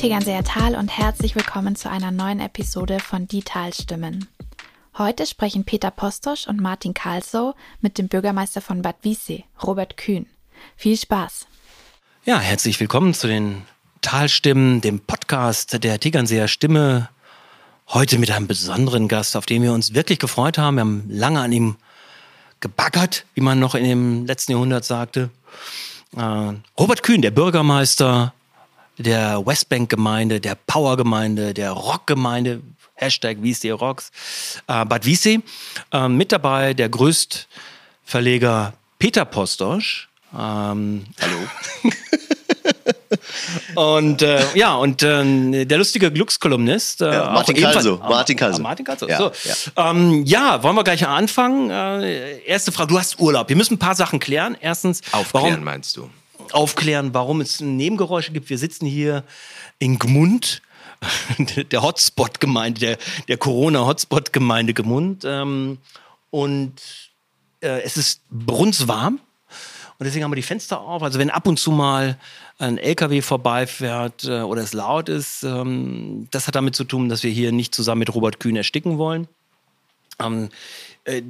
Tegernseer Tal und herzlich willkommen zu einer neuen Episode von Die Talstimmen. Heute sprechen Peter Postosch und Martin Karlsow mit dem Bürgermeister von Bad Wiessee, Robert Kühn. Viel Spaß! Ja, herzlich willkommen zu den Talstimmen, dem Podcast der Tegernseer Stimme. Heute mit einem besonderen Gast, auf den wir uns wirklich gefreut haben. Wir haben lange an ihm gebaggert, wie man noch in dem letzten Jahrhundert sagte. Äh, Robert Kühn, der Bürgermeister der Westbank-Gemeinde, der Power-Gemeinde, der Rock-Gemeinde, Hashtag Wiessee Rocks, äh, Bad Wiessee. Äh, mit dabei der Größtverleger Peter Postosch. Ähm, Hallo. und äh, ja, und äh, der lustige Glückskolumnist. Äh, ja, Martin Kalso. Martin Kalso. Martin Kalso. Ja, so. ja. Ähm, ja, wollen wir gleich anfangen? Äh, erste Frage, du hast Urlaub. Wir müssen ein paar Sachen klären. Erstens, Aufklären warum, meinst du? Aufklären, warum es Nebengeräusche gibt. Wir sitzen hier in Gmund der Hotspot-Gemeinde, der, der Corona-Hotspot-Gemeinde Gemund. Ähm, und äh, es ist brunzwarm. Und deswegen haben wir die Fenster auf. Also wenn ab und zu mal ein LKW vorbeifährt äh, oder es laut ist, ähm, das hat damit zu tun, dass wir hier nicht zusammen mit Robert Kühn ersticken wollen. Ähm, äh,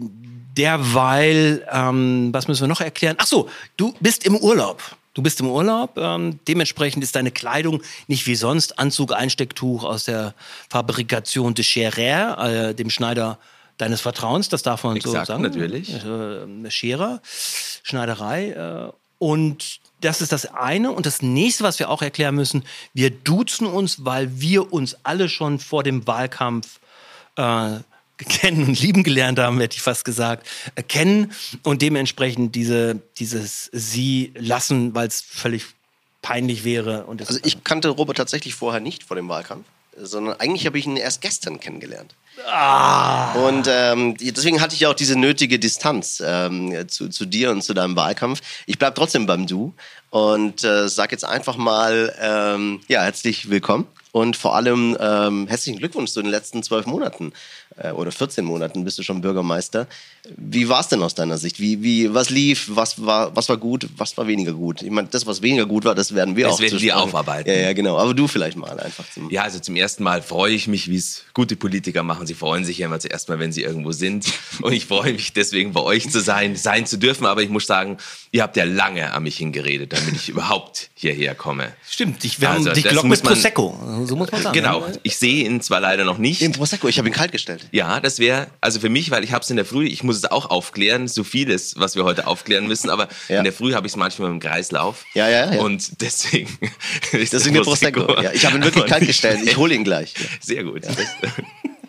derweil, ähm, was müssen wir noch erklären? Ach so, du bist im Urlaub. Du bist im Urlaub, ähm, dementsprechend ist deine Kleidung nicht wie sonst Anzug, Einstecktuch aus der Fabrikation de Scherer, äh, dem Schneider deines Vertrauens, das darf man Exakt, so sagen. natürlich. Äh, Scherer, Schneiderei. Äh, und das ist das eine. Und das nächste, was wir auch erklären müssen, wir duzen uns, weil wir uns alle schon vor dem Wahlkampf äh, kennen und lieben gelernt haben, hätte ich fast gesagt, äh, kennen und dementsprechend diese, dieses Sie lassen, weil es völlig peinlich wäre. Und also ich kannte Robert tatsächlich vorher nicht vor dem Wahlkampf, sondern eigentlich habe ich ihn erst gestern kennengelernt. Ah. Und ähm, deswegen hatte ich auch diese nötige Distanz ähm, zu, zu dir und zu deinem Wahlkampf. Ich bleibe trotzdem beim Du und äh, sag jetzt einfach mal, ähm, ja, herzlich willkommen und vor allem ähm, herzlichen Glückwunsch zu den letzten zwölf Monaten äh, oder 14 Monaten bist du schon Bürgermeister. Wie war es denn aus deiner Sicht? Wie, wie, was lief? Was war, was war gut? Was war weniger gut? Ich meine, das, was weniger gut war, das werden wir das auch. Das werden wir aufarbeiten. Ja, ja, genau. Aber du vielleicht mal einfach. Zum ja, also zum ersten Mal freue ich mich, wie es gute Politiker machen. Sie freuen sich ja immer zuerst mal, wenn sie irgendwo sind. Und ich freue mich deswegen bei euch zu sein, sein zu dürfen. Aber ich muss sagen, ihr habt ja lange an mich hingeredet, damit ich überhaupt hierher komme. Stimmt, ich, wir also, dich gelockt mit Prosecco. So muss man sagen. Genau. Ne? Ich sehe ihn zwar leider noch nicht. Den Prosecco, ich habe ihn kalt gestellt. Ja, das wäre, also für mich, weil ich habe es in der Früh, ich muss es auch aufklären, so vieles, was wir heute aufklären müssen, aber ja. in der Früh habe ich es manchmal im Kreislauf. Ja, ja, ja. Und deswegen das der Prosecco. Ja, ich habe ihn wirklich kalt gestellt. Ich hole ihn gleich. Sehr gut. Ja.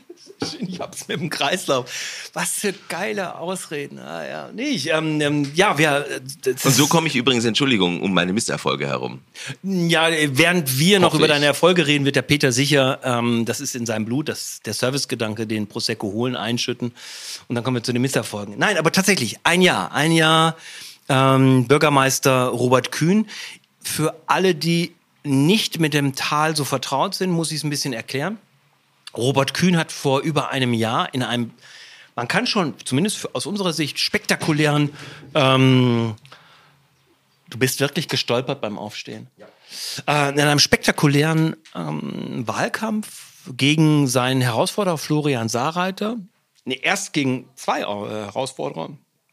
Ich hab's mit dem Kreislauf. Was für geile Ausreden. Ah, ja, nicht. Ähm, ähm, ja, wir. Äh, Und so komme ich übrigens, Entschuldigung, um meine Misserfolge herum. Ja, während wir noch über deine Erfolge reden, wird der Peter sicher, ähm, das ist in seinem Blut, das, der Servicegedanke, den Prosecco holen, einschütten. Und dann kommen wir zu den Misserfolgen. Nein, aber tatsächlich, ein Jahr. Ein Jahr ähm, Bürgermeister Robert Kühn. Für alle, die nicht mit dem Tal so vertraut sind, muss ich es ein bisschen erklären. Robert Kühn hat vor über einem Jahr in einem, man kann schon, zumindest aus unserer Sicht, spektakulären, ähm, du bist wirklich gestolpert beim Aufstehen, ja. äh, in einem spektakulären ähm, Wahlkampf gegen seinen Herausforderer Florian Saarreiter, nee, erst gegen zwei äh, Herausforderer,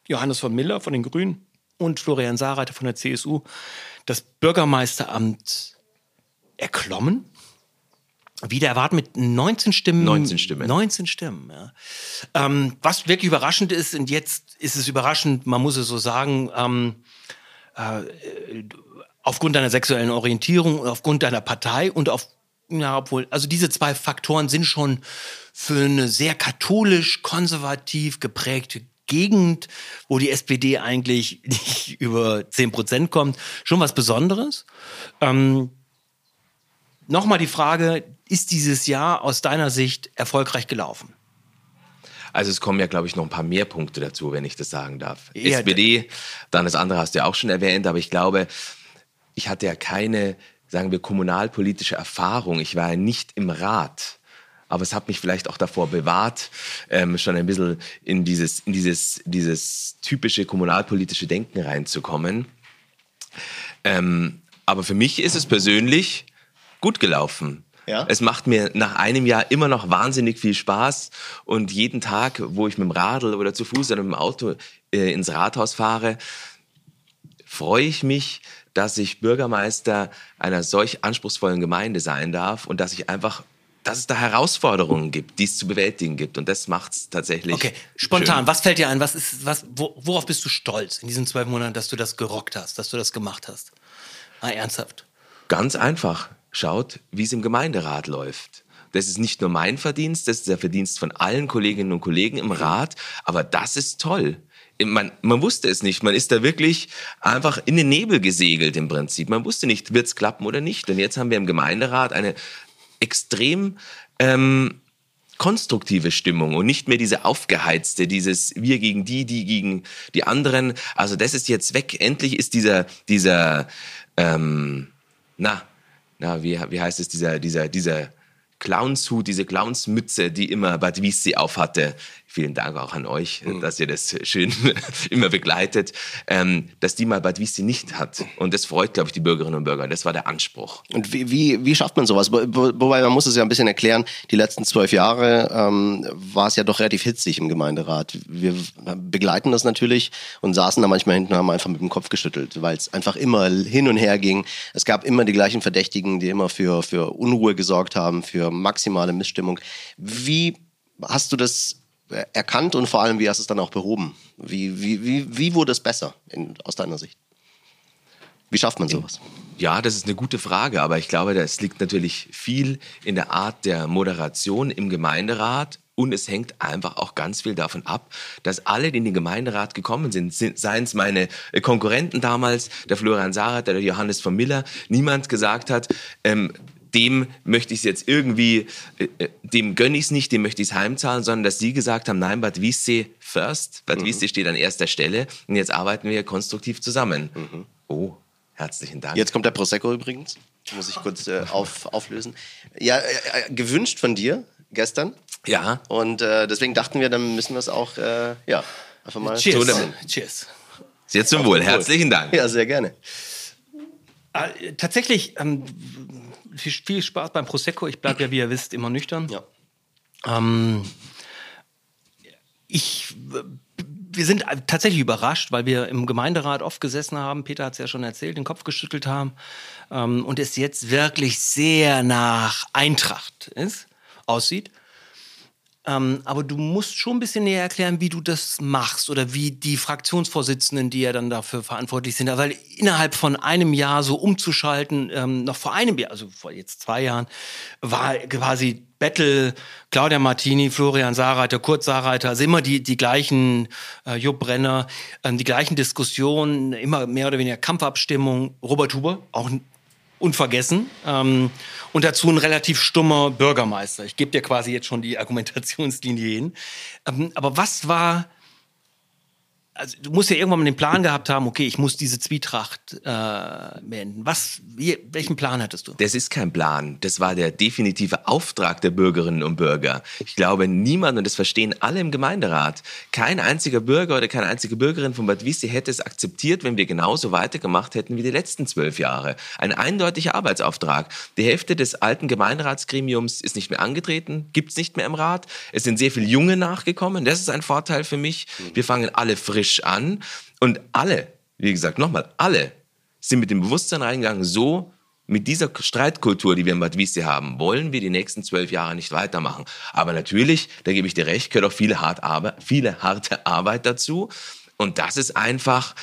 Johannes von Miller von den Grünen und Florian Saarreiter von der CSU, das Bürgermeisteramt erklommen wieder erwarten mit 19 Stimmen. 19 Stimmen. 19 Stimmen, ja. Ähm, was wirklich überraschend ist, und jetzt ist es überraschend, man muss es so sagen, ähm, äh, aufgrund deiner sexuellen Orientierung, aufgrund deiner Partei und auf, ja, obwohl, also diese zwei Faktoren sind schon für eine sehr katholisch, konservativ geprägte Gegend, wo die SPD eigentlich nicht über 10 Prozent kommt, schon was Besonderes. Ähm, Nochmal die Frage, ist dieses Jahr aus deiner Sicht erfolgreich gelaufen? Also es kommen ja, glaube ich, noch ein paar mehr Punkte dazu, wenn ich das sagen darf. Ja, SPD, dann das andere hast du ja auch schon erwähnt, aber ich glaube, ich hatte ja keine, sagen wir, kommunalpolitische Erfahrung. Ich war ja nicht im Rat. Aber es hat mich vielleicht auch davor bewahrt, ähm, schon ein bisschen in dieses, in dieses, dieses typische kommunalpolitische Denken reinzukommen. Ähm, aber für mich ist es persönlich gut gelaufen. Ja? Es macht mir nach einem Jahr immer noch wahnsinnig viel Spaß und jeden Tag, wo ich mit dem Radl oder zu Fuß oder mit dem Auto äh, ins Rathaus fahre, freue ich mich, dass ich Bürgermeister einer solch anspruchsvollen Gemeinde sein darf und dass ich einfach dass es da Herausforderungen gibt, die es zu bewältigen gibt. Und das macht es tatsächlich. Okay, spontan, schön. was fällt dir ein? Was ist, was, worauf bist du stolz in diesen zwölf Monaten, dass du das gerockt hast, dass du das gemacht hast? Ah, ernsthaft. Ganz einfach. Schaut, wie es im Gemeinderat läuft. Das ist nicht nur mein Verdienst, das ist der Verdienst von allen Kolleginnen und Kollegen im Rat, aber das ist toll. Man, man wusste es nicht. Man ist da wirklich einfach in den Nebel gesegelt im Prinzip. Man wusste nicht, wird es klappen oder nicht. Und jetzt haben wir im Gemeinderat eine extrem ähm, konstruktive Stimmung und nicht mehr diese aufgeheizte, dieses wir gegen die, die gegen die anderen. Also das ist jetzt weg. Endlich ist dieser, dieser, ähm, na, na, wie, wie heißt es, dieser, dieser, dieser Clownshut, diese Clownsmütze, die immer Bad Wiessee aufhatte, vielen Dank auch an euch, mhm. dass ihr das schön immer begleitet, ähm, dass die mal Bad Wiessee nicht hat. Und das freut, glaube ich, die Bürgerinnen und Bürger. Das war der Anspruch. Und wie, wie, wie schafft man sowas? Wobei man muss es ja ein bisschen erklären, die letzten zwölf Jahre ähm, war es ja doch relativ hitzig im Gemeinderat. Wir begleiten das natürlich und saßen da manchmal hinten und haben einfach mit dem Kopf geschüttelt, weil es einfach immer hin und her ging. Es gab immer die gleichen Verdächtigen, die immer für, für Unruhe gesorgt haben, für maximale Missstimmung. Wie hast du das erkannt und vor allem, wie hast du es dann auch behoben? Wie, wie, wie, wie wurde es besser in, aus deiner Sicht? Wie schafft man sowas? Ja, das ist eine gute Frage, aber ich glaube, das liegt natürlich viel in der Art der Moderation im Gemeinderat und es hängt einfach auch ganz viel davon ab, dass alle, die in den Gemeinderat gekommen sind, seien es meine Konkurrenten damals, der Florian Sarat, der Johannes von Miller, niemand gesagt hat, ähm, dem möchte ich es jetzt irgendwie, äh, äh dem gönne ich es nicht, dem möchte ich es heimzahlen, sondern dass sie gesagt haben, nein, Bad Wiessee first, Bad mhm. Wiessee steht an erster Stelle und jetzt arbeiten wir konstruktiv zusammen. Mhm. Oh, herzlichen Dank. Jetzt kommt der Prosecco übrigens, muss ich kurz äh, auf, auflösen. Ja, äh, äh, gewünscht von dir gestern. Ja. Und äh, deswegen dachten wir, dann müssen wir es auch, ja, einfach mal... Cheers. So, Cheers. Sehr zum Wohl, herzlichen Dank. Ja, sehr gerne. Tatsächlich, ähm, viel, viel Spaß beim Prosecco. Ich bleibe ja, wie ihr wisst, immer nüchtern. Ja. Ähm, ich, wir sind tatsächlich überrascht, weil wir im Gemeinderat oft gesessen haben, Peter hat es ja schon erzählt, den Kopf geschüttelt haben ähm, und es jetzt wirklich sehr nach Eintracht ist, aussieht. Ähm, aber du musst schon ein bisschen näher erklären, wie du das machst oder wie die Fraktionsvorsitzenden, die ja dann dafür verantwortlich sind. Weil innerhalb von einem Jahr so umzuschalten, ähm, noch vor einem Jahr, also vor jetzt zwei Jahren, war quasi Battle, Claudia Martini, Florian Saarreiter, Kurt Saarreiter, also immer die, die gleichen, äh, Jupp Brenner, äh, die gleichen Diskussionen, immer mehr oder weniger Kampfabstimmung. Robert Huber, auch unvergessen. Ähm, und dazu ein relativ stummer Bürgermeister. Ich gebe dir quasi jetzt schon die Argumentationslinie hin. Ähm, aber was war also du musst ja irgendwann mal den Plan gehabt haben, okay, ich muss diese Zwietracht äh, beenden. Was, wie, welchen Plan hattest du? Das ist kein Plan. Das war der definitive Auftrag der Bürgerinnen und Bürger. Ich glaube, niemand, und das verstehen alle im Gemeinderat, kein einziger Bürger oder keine einzige Bürgerin von Bad Wiessee hätte es akzeptiert, wenn wir genauso weitergemacht hätten wie die letzten zwölf Jahre. Ein eindeutiger Arbeitsauftrag. Die Hälfte des alten Gemeinderatsgremiums ist nicht mehr angetreten, gibt es nicht mehr im Rat. Es sind sehr viele Junge nachgekommen. Das ist ein Vorteil für mich. Wir fangen alle frisch frisch an. Und alle, wie gesagt, nochmal, alle sind mit dem Bewusstsein reingegangen, so mit dieser Streitkultur, die wir in Bad Wiessee haben, wollen wir die nächsten zwölf Jahre nicht weitermachen. Aber natürlich, da gebe ich dir recht, gehört auch viele, hart Arbeit, viele harte Arbeit dazu. Und das ist einfach,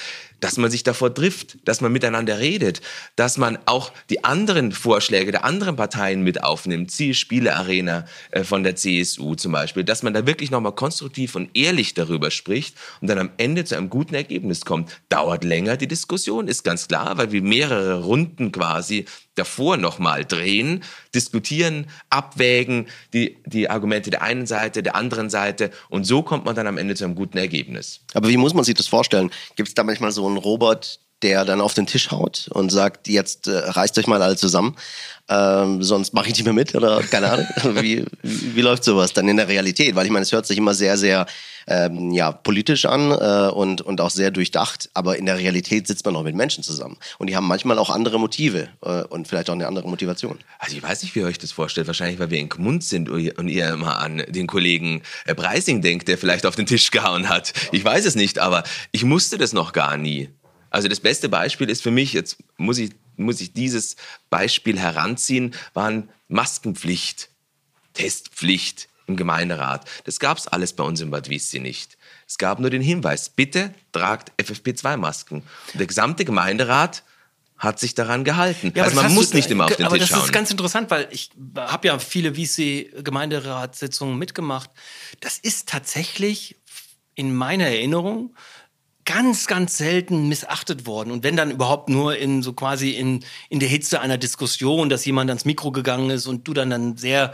dass man sich davor trifft, dass man miteinander redet, dass man auch die anderen Vorschläge der anderen Parteien mit aufnimmt, Zielspielearena äh, von der CSU zum Beispiel, dass man da wirklich nochmal konstruktiv und ehrlich darüber spricht und dann am Ende zu einem guten Ergebnis kommt. Dauert länger die Diskussion, ist ganz klar, weil wir mehrere Runden quasi davor nochmal drehen, diskutieren, abwägen, die, die Argumente der einen Seite, der anderen Seite und so kommt man dann am Ende zu einem guten Ergebnis. Aber wie muss man sich das vorstellen? Gibt es da manchmal so einen Robert, der dann auf den Tisch haut und sagt, jetzt äh, reißt euch mal alle zusammen, ähm, sonst mache ich nicht mehr mit oder keine Ahnung. wie, wie, wie läuft sowas dann in der Realität? Weil ich meine, es hört sich immer sehr, sehr ähm, ja, politisch an äh, und, und auch sehr durchdacht, aber in der Realität sitzt man auch mit Menschen zusammen. Und die haben manchmal auch andere Motive äh, und vielleicht auch eine andere Motivation. Also ich weiß nicht, wie ihr euch das vorstellt. Wahrscheinlich, weil wir in Gmund sind und ihr immer an den Kollegen äh, Preising denkt, der vielleicht auf den Tisch gehauen hat. Ich weiß es nicht, aber ich musste das noch gar nie. Also das beste Beispiel ist für mich, jetzt muss ich, muss ich dieses Beispiel heranziehen, waren Maskenpflicht, Testpflicht im Gemeinderat. Das gab es alles bei uns in Bad Wiessee nicht. Es gab nur den Hinweis, bitte tragt FFP2-Masken. Der gesamte Gemeinderat hat sich daran gehalten. Ja, also man muss du, nicht immer auf den aber Tisch schauen. Aber das ist ganz interessant, weil ich habe ja viele Wiessee-Gemeinderatssitzungen mitgemacht. Das ist tatsächlich in meiner Erinnerung ganz, ganz selten missachtet worden. Und wenn dann überhaupt nur in so quasi in, in der Hitze einer Diskussion, dass jemand ans Mikro gegangen ist und du dann dann sehr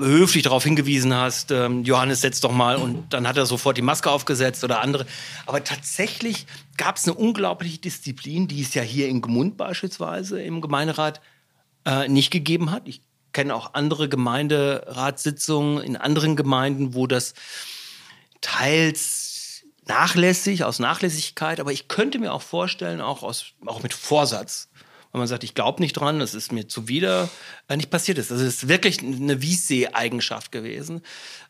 höflich darauf hingewiesen hast, ähm, Johannes, setz doch mal und dann hat er sofort die Maske aufgesetzt oder andere. Aber tatsächlich gab es eine unglaubliche Disziplin, die es ja hier in Gmund beispielsweise im Gemeinderat äh, nicht gegeben hat. Ich kenne auch andere Gemeinderatssitzungen in anderen Gemeinden, wo das teils nachlässig, aus Nachlässigkeit, aber ich könnte mir auch vorstellen, auch, aus, auch mit Vorsatz, wenn man sagt, ich glaube nicht dran, das ist mir zuwider, äh, nicht passiert ist. Das ist wirklich eine Wiessee-Eigenschaft gewesen.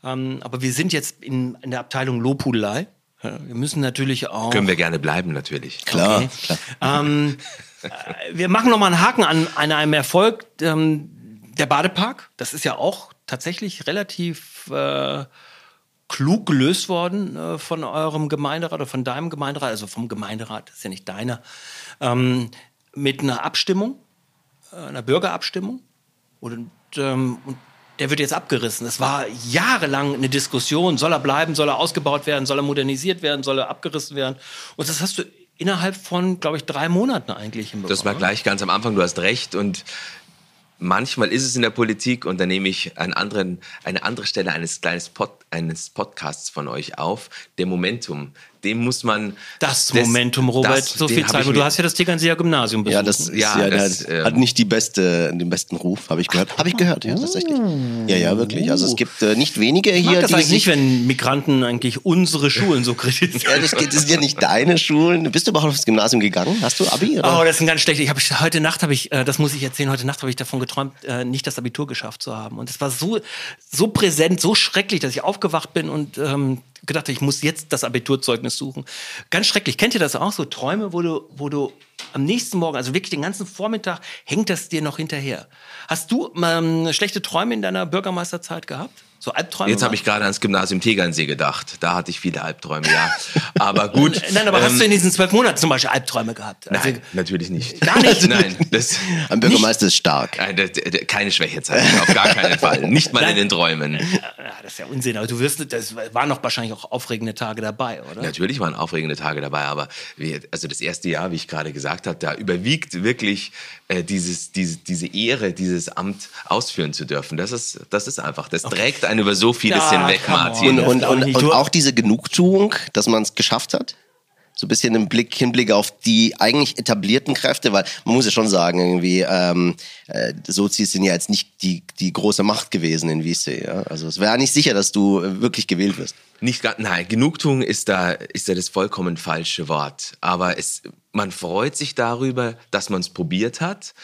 Ähm, aber wir sind jetzt in, in der Abteilung Lobhudelei. Ja, wir müssen natürlich auch. Können wir gerne bleiben, natürlich. Klar. Okay. klar. Ähm, äh, wir machen nochmal einen Haken an, an einem Erfolg. Ähm, der Badepark, das ist ja auch tatsächlich relativ äh, klug gelöst worden äh, von eurem Gemeinderat oder von deinem Gemeinderat, also vom Gemeinderat, das ist ja nicht deiner, ähm, mit einer Abstimmung, äh, einer Bürgerabstimmung. Und, ähm, und der wird jetzt abgerissen. Es war jahrelang eine Diskussion, soll er bleiben, soll er ausgebaut werden, soll er modernisiert werden, soll er abgerissen werden. Und das hast du innerhalb von, glaube ich, drei Monaten eigentlich hinbekommen. Das war gleich ganz am Anfang, du hast recht. Und manchmal ist es in der Politik und da nehme ich anderen, eine andere Stelle eines, kleines Pod, eines Podcasts von euch auf, der Momentum dem muss man. Das, das Momentum, Robert, das, so viel Zeit. Du hast ja das Tegernseer Gymnasium besucht. Ja, das, ja, ja, das, äh, hat nicht die beste, den besten Ruf, habe ich gehört. Habe ich gehört, ja, tatsächlich. Ja, ja, wirklich. Also es gibt äh, nicht wenige ich hier. das die eigentlich nicht, wenn Migranten eigentlich unsere Schulen so kritisieren. ja, das, geht, das sind ja nicht deine Schulen. Bist du überhaupt aufs Gymnasium gegangen? Hast du Abi? Oder? Oh, das ist ein ganz schlecht. Ich habe heute Nacht habe ich, äh, das muss ich erzählen. Heute Nacht habe ich davon geträumt, äh, nicht das Abitur geschafft zu haben. Und es war so, so präsent, so schrecklich, dass ich aufgewacht bin und ähm, gedacht, ich muss jetzt das Abiturzeugnis suchen. Ganz schrecklich. Kennt ihr das auch? So Träume, wo du, wo du am nächsten Morgen, also wirklich den ganzen Vormittag, hängt das dir noch hinterher. Hast du ähm, schlechte Träume in deiner Bürgermeisterzeit gehabt? So Albträume? Jetzt habe ich gerade ans Gymnasium Tegernsee gedacht. Da hatte ich viele Albträume, ja. Aber gut. Nein, aber ähm, hast du in diesen zwölf Monaten zum Beispiel Albträume gehabt? Also, nein, natürlich nicht. Gar nicht? nein. Das, Am Bürgermeister ist stark. Keine Schwächezeit, auf gar keinen Fall. Nicht mal nein. in den Träumen. Ja, das ist ja Unsinn. Aber du wirst, das waren noch wahrscheinlich auch aufregende Tage dabei, oder? Natürlich waren aufregende Tage dabei, aber wir, also das erste Jahr, wie ich gerade gesagt habe, da überwiegt wirklich äh, dieses, diese, diese Ehre, dieses Amt ausführen zu dürfen. Das ist, das ist einfach, das okay. trägt einen über so vieles ja, hinweg, Martin. Und, und, und, und auch diese Genugtuung, dass man es geschafft hat? so ein bisschen im Blick, Hinblick auf die eigentlich etablierten Kräfte, weil man muss ja schon sagen, irgendwie, ähm, äh, Sozis sind ja jetzt nicht die, die große Macht gewesen in Wiese. Ja? Also es wäre nicht sicher, dass du wirklich gewählt wirst. Nicht nein, Genugtuung ist da, ist da das vollkommen falsche Wort. Aber es, man freut sich darüber, dass man es probiert hat.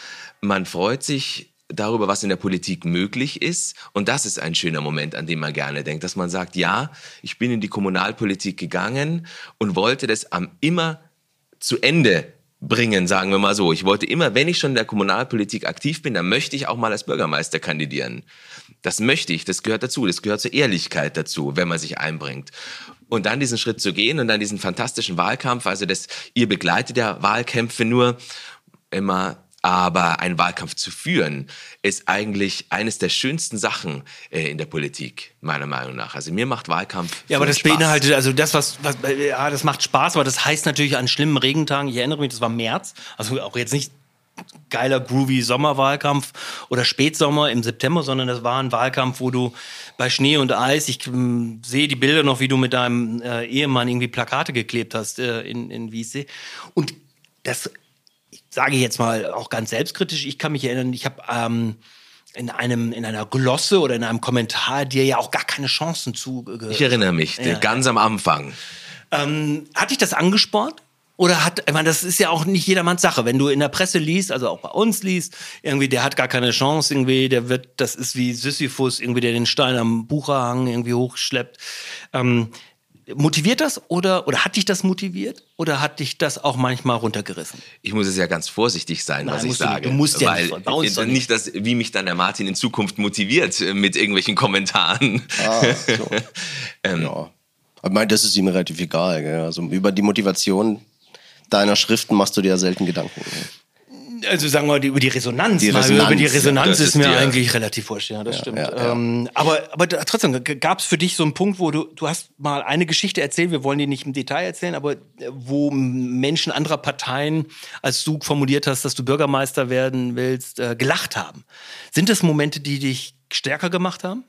Man freut sich darüber, was in der Politik möglich ist. Und das ist ein schöner Moment, an den man gerne denkt, dass man sagt, ja, ich bin in die Kommunalpolitik gegangen und wollte das am immer zu Ende bringen, sagen wir mal so. Ich wollte immer, wenn ich schon in der Kommunalpolitik aktiv bin, dann möchte ich auch mal als Bürgermeister kandidieren. Das möchte ich, das gehört dazu, das gehört zur Ehrlichkeit dazu, wenn man sich einbringt. Und dann diesen Schritt zu gehen und dann diesen fantastischen Wahlkampf, also das, ihr begleitet ja Wahlkämpfe nur immer aber einen Wahlkampf zu führen, ist eigentlich eines der schönsten Sachen äh, in der Politik, meiner Meinung nach. Also mir macht Wahlkampf. Ja, aber das Spaß. beinhaltet, also das, was, was, ja, das macht Spaß, aber das heißt natürlich an schlimmen Regentagen, ich erinnere mich, das war März, also auch jetzt nicht geiler, groovy Sommerwahlkampf oder Spätsommer im September, sondern das war ein Wahlkampf, wo du bei Schnee und Eis, ich äh, sehe die Bilder noch, wie du mit deinem äh, Ehemann irgendwie Plakate geklebt hast äh, in, in Wiessee. Und das sage ich jetzt mal auch ganz selbstkritisch, ich kann mich erinnern, ich habe ähm, in einem in einer Glosse oder in einem Kommentar dir ja auch gar keine Chancen zu. Ich erinnere mich, ja. ganz am Anfang. Ähm, hat dich das angespornt? Oder hat, ich meine, das ist ja auch nicht jedermanns Sache. Wenn du in der Presse liest, also auch bei uns liest, irgendwie, der hat gar keine Chance, irgendwie, der wird, das ist wie Sisyphus, irgendwie, der den Stein am Bucherhang irgendwie hochschleppt. Ähm, motiviert das oder, oder hat dich das motiviert oder hat dich das auch manchmal runtergerissen? Ich muss es ja ganz vorsichtig sein, Nein, was ich sage. Du, du musst ja weil nicht, bei uns nicht, dass, wie mich dann der Martin in Zukunft motiviert äh, mit irgendwelchen Kommentaren. Ah, so. ähm, ja. Ich meine, das ist ihm relativ egal. Gell? Also über die Motivation deiner Schriften machst du dir ja selten Gedanken. Also sagen wir über die Resonanz. Die Resonanz, über die Resonanz ist, ist, mir eigentlich relativ wurscht, ja, das ja, stimmt. Ja, ähm, aber, aber trotzdem, gab es für dich so einen Punkt, wo du, du hast mal eine Geschichte erzählt, wir wollen die nicht im Detail erzählen, aber wo Menschen anderer Parteien, als du formuliert hast, dass du Bürgermeister werden willst, äh, gelacht haben. Sind das Momente, die dich stärker gemacht haben?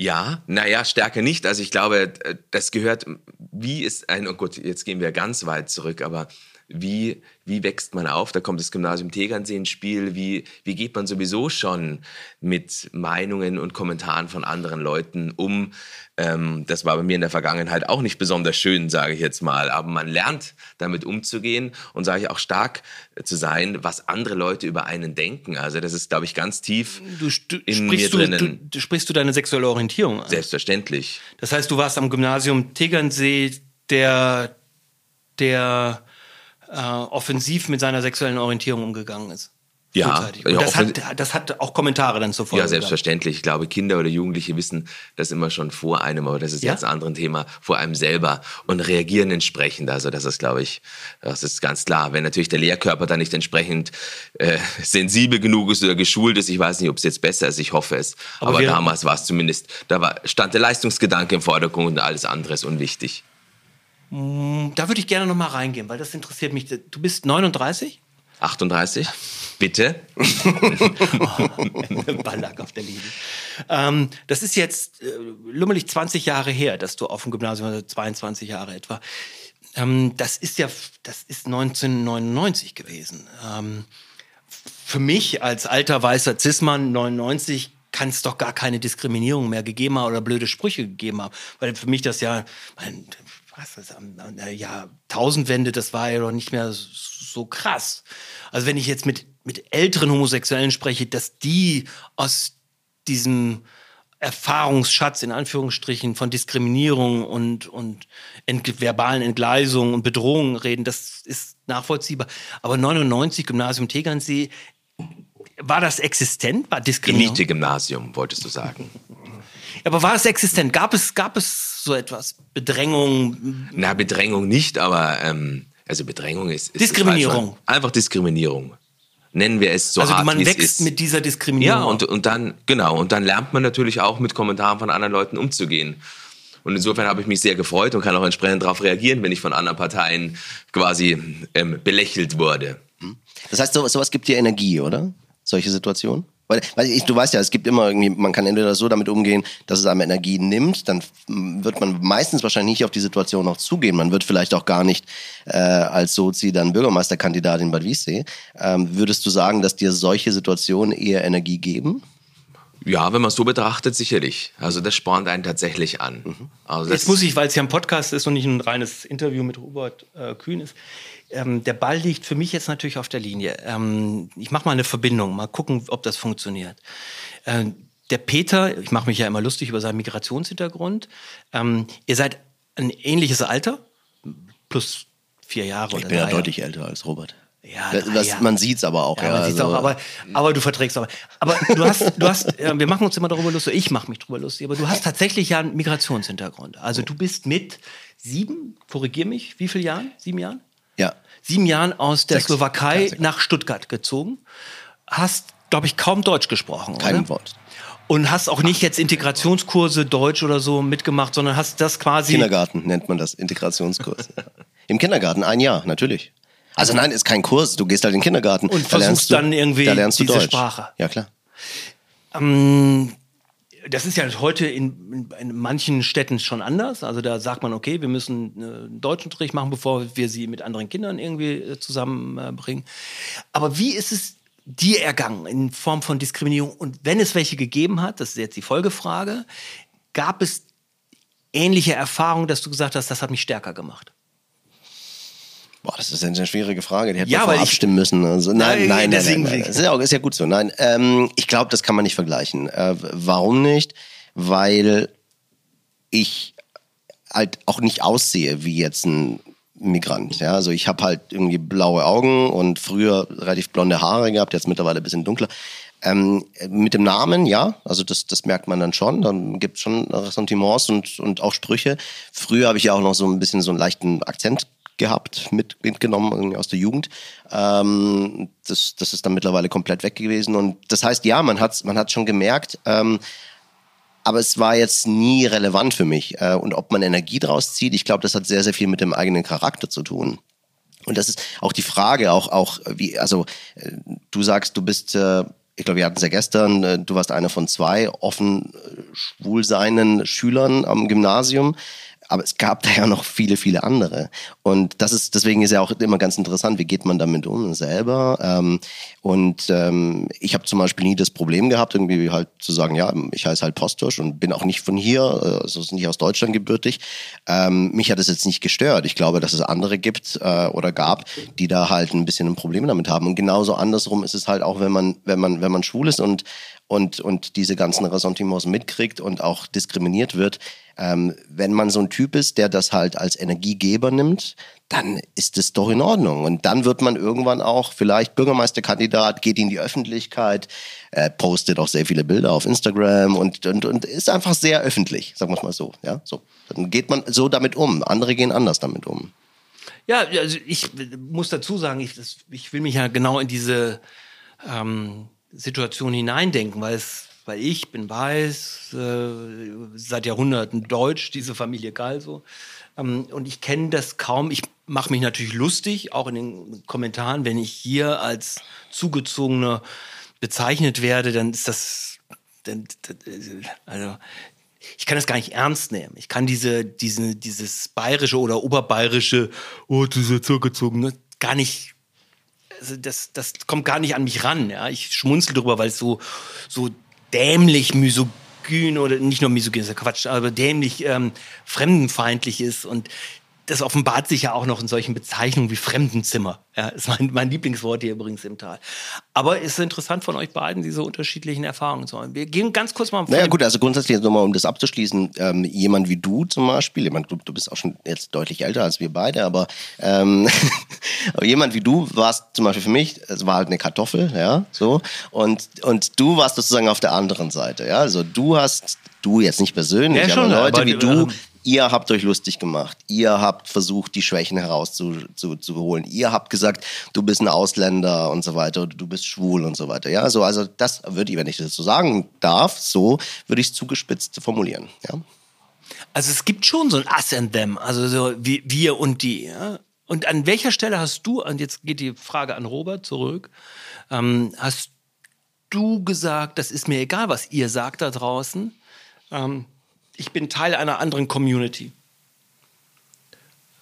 Ja, naja, Stärke nicht. Also ich glaube, das gehört, wie ist ein, oh gut, jetzt gehen wir ganz weit zurück, aber wie, wie wächst man auf? Da kommt das Gymnasium Tegernsee ins Spiel. Wie, wie geht man sowieso schon mit Meinungen und Kommentaren von anderen Leuten um? Ähm, das war bei mir in der Vergangenheit auch nicht besonders schön, sage ich jetzt mal. Aber man lernt damit umzugehen und sage ich auch stark zu sein, was andere Leute über einen denken. Also das ist, glaube ich, ganz tief du, du, in mir drinnen. Du, du, sprichst du deine sexuelle Orientierung an? Selbstverständlich. Das heißt, du warst am Gymnasium Tegernsee der der äh, offensiv mit seiner sexuellen Orientierung umgegangen ist. Ja, das, hat, das hat auch Kommentare dann zuvor. Ja, selbstverständlich. Ich glaube, Kinder oder Jugendliche wissen das immer schon vor einem, aber das ist ja? jetzt ein anderes Thema, vor einem selber und reagieren entsprechend. Also das ist, glaube ich, das ist ganz klar. Wenn natürlich der Lehrkörper dann nicht entsprechend äh, sensibel genug ist oder geschult ist, ich weiß nicht, ob es jetzt besser ist, ich hoffe es. Aber, aber damals war es zumindest, da war, stand der Leistungsgedanke im Vordergrund und alles andere ist unwichtig. Mm, da würde ich gerne noch mal reingehen, weil das interessiert mich. Du bist 39? 38. Bitte. Ballack auf der Linie. Ähm, das ist jetzt äh, lümmelig 20 Jahre her, dass du auf dem Gymnasium, also 22 Jahre etwa. Ähm, das ist ja, das ist 1999 gewesen. Ähm, für mich als alter weißer Zismann 99 kann es doch gar keine Diskriminierung mehr gegeben haben oder blöde Sprüche gegeben haben. Weil für mich das ja, mein, was ist am ja, Tausendwende, das war ja doch nicht mehr so krass. Also wenn ich jetzt mit, mit älteren Homosexuellen spreche, dass die aus diesem Erfahrungsschatz in Anführungsstrichen von Diskriminierung und, und ent verbalen Entgleisungen und Bedrohungen reden, das ist nachvollziehbar. Aber 99 Gymnasium Tegernsee, war das existent? War Diskriminierung? Elite-Gymnasium, wolltest du sagen. Aber war es existent? Gab es, gab es so etwas? Bedrängung? Na, Bedrängung nicht, aber ähm, also Bedrängung ist. ist Diskriminierung. Ist einfach Diskriminierung. Nennen wir es so also hart, man wächst ist. mit dieser Diskriminierung. Ja, und, und dann, genau, und dann lernt man natürlich auch mit Kommentaren von anderen Leuten umzugehen. Und insofern habe ich mich sehr gefreut und kann auch entsprechend darauf reagieren, wenn ich von anderen Parteien quasi ähm, belächelt wurde. Das heißt, sowas, sowas gibt dir Energie, oder? Solche Situationen? Weil, weil ich, du weißt ja, es gibt immer irgendwie, man kann entweder so damit umgehen, dass es einem Energie nimmt, dann wird man meistens wahrscheinlich nicht auf die Situation noch zugehen. Man wird vielleicht auch gar nicht äh, als Sozi dann Bürgermeisterkandidat in Bad Wiessee. Ähm, würdest du sagen, dass dir solche Situationen eher Energie geben? Ja, wenn man es so betrachtet, sicherlich. Also das spornt einen tatsächlich an. Mhm. Also Jetzt muss ich, weil es ja ein Podcast ist und nicht ein reines Interview mit Robert äh, Kühn ist, ähm, der Ball liegt für mich jetzt natürlich auf der Linie. Ähm, ich mache mal eine Verbindung, mal gucken, ob das funktioniert. Ähm, der Peter, ich mache mich ja immer lustig über seinen Migrationshintergrund. Ähm, ihr seid ein ähnliches Alter, plus vier Jahre ich oder bin ja deutlich älter als Robert. Ja, das, das, ja. Man sieht es aber auch. Ja, ja, also. auch aber, aber du verträgst aber. Aber du hast, du hast, äh, wir machen uns immer darüber lustig, ich mache mich darüber lustig, aber du hast tatsächlich ja einen Migrationshintergrund. Also du bist mit sieben, korrigier mich, wie viele Jahren? Sieben Jahren? Ja. Sieben Jahren aus der Sechs. Slowakei nach Stuttgart gezogen. Hast, glaube ich, kaum Deutsch gesprochen. Kein oder? Wort. Und hast auch nicht jetzt Integrationskurse Deutsch oder so mitgemacht, sondern hast das quasi. Kindergarten nennt man das, Integrationskurs. Im Kindergarten ein Jahr, natürlich. Also nein, ist kein Kurs. Du gehst halt in den Kindergarten. Und versuchst du, dann irgendwie da lernst du diese Deutsch. Sprache. Ja, klar. Ähm, das ist ja heute in, in, manchen Städten schon anders. Also da sagt man, okay, wir müssen einen Deutschunterricht machen, bevor wir sie mit anderen Kindern irgendwie äh, zusammenbringen. Aber wie ist es dir ergangen in Form von Diskriminierung? Und wenn es welche gegeben hat, das ist jetzt die Folgefrage, gab es ähnliche Erfahrungen, dass du gesagt hast, das hat mich stärker gemacht? Boah, das ist eine schwierige Frage. Die hätte ja, man abstimmen müssen. Also, nein, nein, nein, nein, nein. Das ist ja, ist ja gut so. Nein, ähm, ich glaube, das kann man nicht vergleichen. Äh, warum nicht? Weil ich halt auch nicht aussehe wie jetzt ein Migrant. Ja, also ich habe halt irgendwie blaue Augen und früher relativ blonde Haare gehabt, jetzt mittlerweile ein bisschen dunkler. Ähm, mit dem Namen, ja, also das, das merkt man dann schon. Dann gibt es schon Ressentiments und, und auch Sprüche. Früher habe ich ja auch noch so ein bisschen so einen leichten Akzent gehabt, mit, mitgenommen aus der Jugend. Ähm, das, das ist dann mittlerweile komplett weg gewesen. Und das heißt, ja, man hat man schon gemerkt, ähm, aber es war jetzt nie relevant für mich. Äh, und ob man Energie draus zieht, ich glaube, das hat sehr, sehr viel mit dem eigenen Charakter zu tun. Und das ist auch die Frage, auch, auch wie, also äh, du sagst, du bist äh, ich glaube, wir hatten es ja gestern, äh, du warst einer von zwei offen äh, schwul Schülern am Gymnasium aber es gab da ja noch viele, viele andere. Und das ist, deswegen ist ja auch immer ganz interessant, wie geht man damit um selber. Ähm, und ähm, ich habe zum Beispiel nie das Problem gehabt, irgendwie halt zu sagen, ja, ich heiße halt Postosch und bin auch nicht von hier, also nicht aus Deutschland gebürtig. Ähm, mich hat es jetzt nicht gestört. Ich glaube, dass es andere gibt äh, oder gab, die da halt ein bisschen ein Problem damit haben. Und genauso andersrum ist es halt auch, wenn man, wenn man, wenn man schwul ist und und, und diese ganzen Ressentiments mitkriegt und auch diskriminiert wird. Ähm, wenn man so ein Typ ist, der das halt als Energiegeber nimmt, dann ist es doch in Ordnung. Und dann wird man irgendwann auch vielleicht Bürgermeisterkandidat, geht in die Öffentlichkeit, äh, postet auch sehr viele Bilder auf Instagram und, und, und ist einfach sehr öffentlich, sagen wir es mal so. Ja, so. Dann geht man so damit um. Andere gehen anders damit um. Ja, also ich muss dazu sagen, ich, das, ich will mich ja genau in diese ähm, Situation hineindenken, weil es, weil ich bin weiß, äh, seit Jahrhunderten deutsch, diese Familie Galso. Ähm, und ich kenne das kaum. Ich mache mich natürlich lustig, auch in den Kommentaren, wenn ich hier als Zugezogener bezeichnet werde, dann ist das, dann, also ich kann das gar nicht ernst nehmen. Ich kann diese, diese, dieses bayerische oder oberbayerische, oh, dieser Zugezogene, gar nicht also das, das kommt gar nicht an mich ran. Ja? Ich schmunzel drüber, weil es so, so dämlich misogyn oder nicht nur misogyn, ist ja Quatsch, aber dämlich ähm, fremdenfeindlich ist. Und das offenbart sich ja auch noch in solchen Bezeichnungen wie Fremdenzimmer. Ja, ist mein, mein Lieblingswort hier übrigens im Tal. Aber es ist interessant von euch beiden, diese unterschiedlichen Erfahrungen zu haben. Wir gehen ganz kurz mal. Naja, gut, also grundsätzlich nochmal, um das abzuschließen, ähm, jemand wie du zum Beispiel, jemand, du, du bist auch schon jetzt deutlich älter als wir beide, aber, ähm, aber jemand wie du warst zum Beispiel für mich, es war halt eine Kartoffel, ja, so. Und, und du warst sozusagen auf der anderen Seite, ja. Also du hast, du jetzt nicht persönlich, ja, schon, aber Leute aber, wie du, Ihr habt euch lustig gemacht. Ihr habt versucht, die Schwächen herauszuholen. Zu, zu Ihr habt gesagt, du bist ein Ausländer und so weiter, du bist schwul und so weiter. Ja, so, also das würde ich, wenn ich das so sagen darf, so würde ich es zugespitzt formulieren. Ja. Also es gibt schon so ein Us and Them, also so wie wir und die. Ja? Und an welcher Stelle hast du, und jetzt geht die Frage an Robert zurück, ähm, hast du gesagt, das ist mir egal, was ihr sagt da draußen, ähm, ich bin Teil einer anderen Community?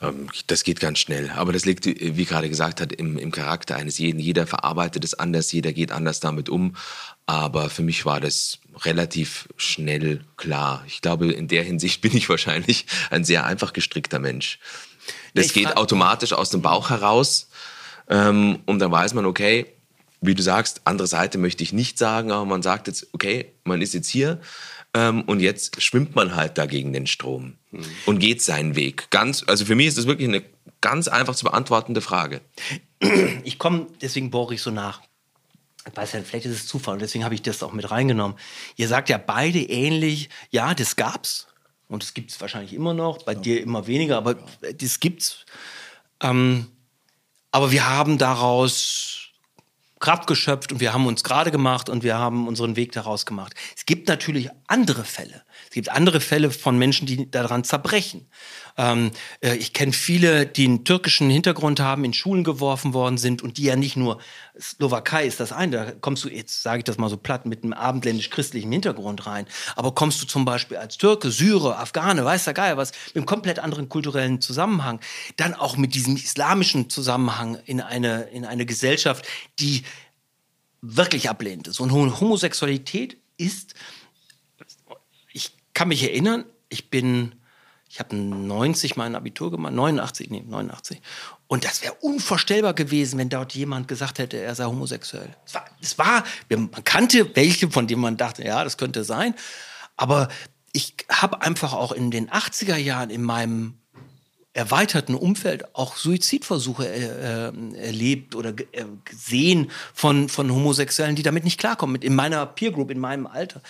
Ähm, das geht ganz schnell. Aber das liegt, wie gerade gesagt hat, im, im, Charakter eines jeden. Jeder verarbeitet es anders, jeder geht anders damit um. Aber für mich war das relativ schnell klar. Ich glaube, in der Hinsicht bin ich wahrscheinlich ein sehr einfach gestrickter Mensch. Das geht automatisch aus dem Bauch heraus. Ähm, und dann weiß man, okay, wie du sagst, andere Seite möchte ich nicht sagen, aber man sagt jetzt, okay, man ist jetzt hier ähm, und jetzt schwimmt man halt da gegen den Strom mhm. und geht seinen Weg. Ganz, also für mich ist das wirklich eine ganz einfach zu beantwortende Frage. Ich komme, deswegen bohre ich so nach. Ich weiß ja, vielleicht ist es Zufall und deswegen habe ich das auch mit reingenommen. Ihr sagt ja beide ähnlich, ja, das gab's und das gibt es wahrscheinlich immer noch, bei ja. dir immer weniger, aber das gibt's. Ähm, aber wir haben daraus Kraft geschöpft und wir haben uns gerade gemacht und wir haben unseren Weg daraus gemacht. Es gibt natürlich andere Fälle. Es gibt andere Fälle von Menschen, die daran zerbrechen. Ähm, äh, ich kenne viele, die einen türkischen Hintergrund haben, in Schulen geworfen worden sind und die ja nicht nur, Slowakei ist das eine, da kommst du, jetzt sage ich das mal so platt, mit einem abendländisch-christlichen Hintergrund rein, aber kommst du zum Beispiel als Türke, Syrer, Afghane, weiß der Geier was, mit einem komplett anderen kulturellen Zusammenhang, dann auch mit diesem islamischen Zusammenhang in eine, in eine Gesellschaft, die wirklich ablehnend ist. Und Homosexualität ist, ich kann mich erinnern, ich bin ich habe 90 mein Abitur gemacht, 89, nee, 89. Und das wäre unvorstellbar gewesen, wenn dort jemand gesagt hätte, er sei homosexuell. Es war, es war, man kannte welche, von denen man dachte, ja, das könnte sein. Aber ich habe einfach auch in den 80er Jahren in meinem erweiterten Umfeld auch Suizidversuche äh, äh erlebt oder äh, gesehen von, von Homosexuellen, die damit nicht klarkommen, in meiner Peer Group, in meinem Alter.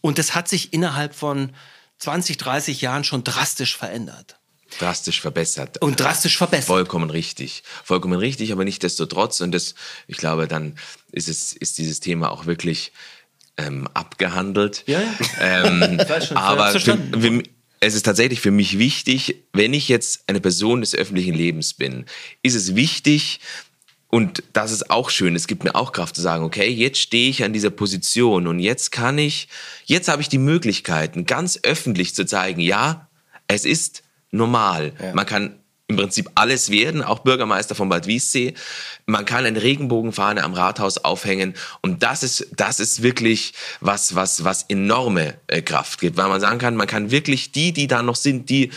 Und das hat sich innerhalb von 20, 30 Jahren schon drastisch verändert. Drastisch verbessert. Und drastisch verbessert. Vollkommen richtig. Vollkommen richtig, aber nicht desto trotz. Und das, ich glaube, dann ist es, ist dieses Thema auch wirklich ähm, abgehandelt. Ja, ja. Ähm, schon, aber für, für, es ist tatsächlich für mich wichtig, wenn ich jetzt eine Person des öffentlichen Lebens bin, ist es wichtig, und das ist auch schön. Es gibt mir auch Kraft zu sagen, okay, jetzt stehe ich an dieser Position und jetzt kann ich, jetzt habe ich die Möglichkeiten, ganz öffentlich zu zeigen, ja, es ist normal. Ja. Man kann im Prinzip alles werden, auch Bürgermeister von Bad Wiessee. Man kann eine Regenbogenfahne am Rathaus aufhängen und das ist, das ist wirklich was, was, was enorme äh, Kraft gibt, weil man sagen kann, man kann wirklich die, die da noch sind, die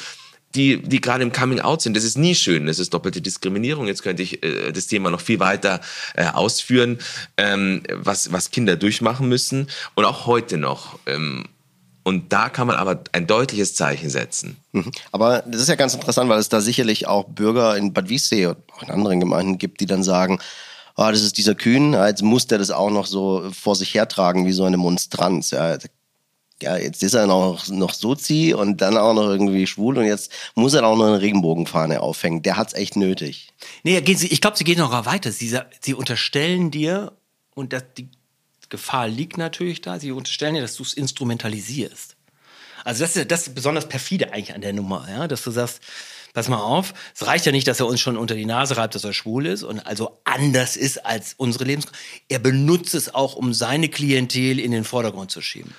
die, die gerade im Coming Out sind. Das ist nie schön. Das ist doppelte Diskriminierung. Jetzt könnte ich äh, das Thema noch viel weiter äh, ausführen, ähm, was, was Kinder durchmachen müssen und auch heute noch. Ähm, und da kann man aber ein deutliches Zeichen setzen. Mhm. Aber das ist ja ganz interessant, weil es da sicherlich auch Bürger in Bad Wiessee und auch in anderen Gemeinden gibt, die dann sagen, oh, das ist dieser Kühn, jetzt muss der das auch noch so vor sich hertragen wie so eine Monstranz. Ja, ja, jetzt ist er noch, noch Sozi und dann auch noch irgendwie schwul und jetzt muss er auch noch eine Regenbogenfahne aufhängen. Der hat's echt nötig. Nee, ich glaube, sie gehen noch weiter. Sie, sie unterstellen dir, und das, die Gefahr liegt natürlich da, sie unterstellen dir, dass du es instrumentalisierst. Also das ist, das ist besonders perfide eigentlich an der Nummer, ja, dass du sagst, pass mal auf, es reicht ja nicht, dass er uns schon unter die Nase reibt, dass er schwul ist und also anders ist als unsere Lebens. Er benutzt es auch, um seine Klientel in den Vordergrund zu schieben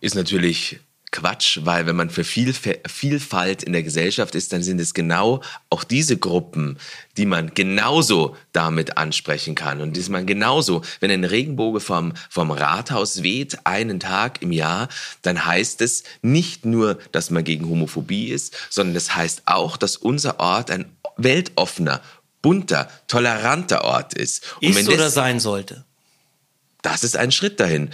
ist natürlich Quatsch, weil wenn man für Vielfalt in der Gesellschaft ist, dann sind es genau auch diese Gruppen, die man genauso damit ansprechen kann. Und ist man genauso, wenn ein Regenbogen vom, vom Rathaus weht, einen Tag im Jahr, dann heißt es nicht nur, dass man gegen Homophobie ist, sondern das heißt auch, dass unser Ort ein weltoffener, bunter, toleranter Ort ist. Und ist oder sein sollte. Das ist ein Schritt dahin